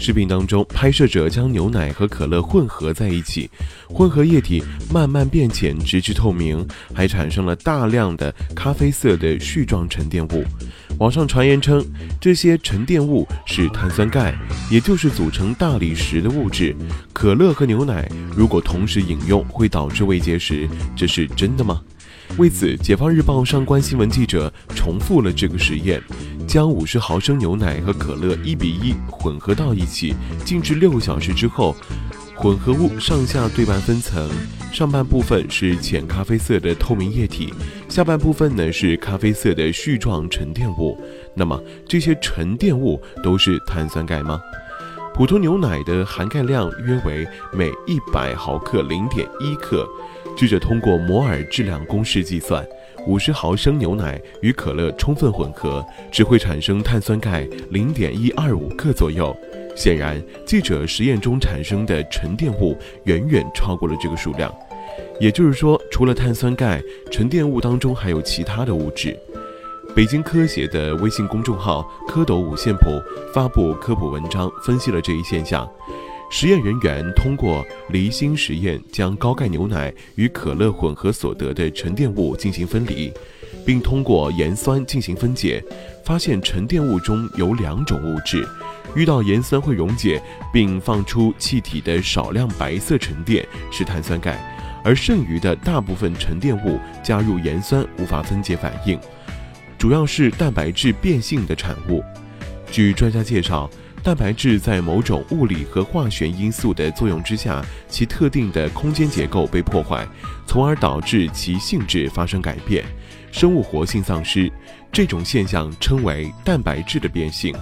视频当中，拍摄者将牛奶和可乐混合在一起，混合液体慢慢变浅，直至透明，还产生了大量的咖啡色的絮状沉淀物。网上传言称，这些沉淀物是碳酸钙，也就是组成大理石的物质。可乐和牛奶如果同时饮用，会导致胃结石，这是真的吗？为此，解放日报上官新闻记者重复了这个实验，将五十毫升牛奶和可乐一比一混合到一起，静置六小时之后，混合物上下对半分层，上半部分是浅咖啡色的透明液体，下半部分呢是咖啡色的絮状沉淀物。那么这些沉淀物都是碳酸钙吗？普通牛奶的含钙量约为每一百毫克零点一克。记者通过摩尔质量公式计算，五十毫升牛奶与可乐充分混合，只会产生碳酸钙零点一二五克左右。显然，记者实验中产生的沉淀物远远超过了这个数量。也就是说，除了碳酸钙，沉淀物当中还有其他的物质。北京科协的微信公众号“蝌蚪五线谱”发布科普文章，分析了这一现象。实验人员通过离心实验，将高钙牛奶与可乐混合所得的沉淀物进行分离，并通过盐酸进行分解，发现沉淀物中有两种物质，遇到盐酸会溶解并放出气体的少量白色沉淀是碳酸钙，而剩余的大部分沉淀物加入盐酸无法分解反应，主要是蛋白质变性的产物。据专家介绍。蛋白质在某种物理和化学因素的作用之下，其特定的空间结构被破坏，从而导致其性质发生改变，生物活性丧失。这种现象称为蛋白质的变性。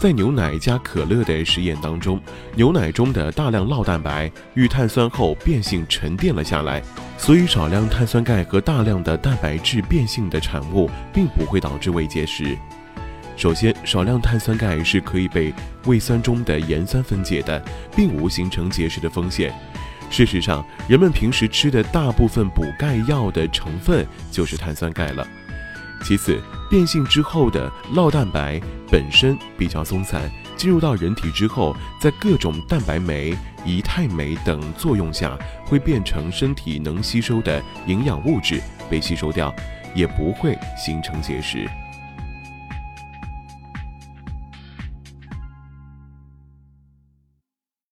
在牛奶加可乐的实验当中，牛奶中的大量酪蛋白遇碳酸后变性沉淀了下来，所以少量碳酸钙和大量的蛋白质变性的产物并不会导致胃结石。首先，少量碳酸钙是可以被胃酸中的盐酸分解的，并无形成结石的风险。事实上，人们平时吃的大部分补钙药的成分就是碳酸钙了。其次，变性之后的酪蛋白本身比较松散，进入到人体之后，在各种蛋白酶、胰肽酶等作用下，会变成身体能吸收的营养物质，被吸收掉，也不会形成结石。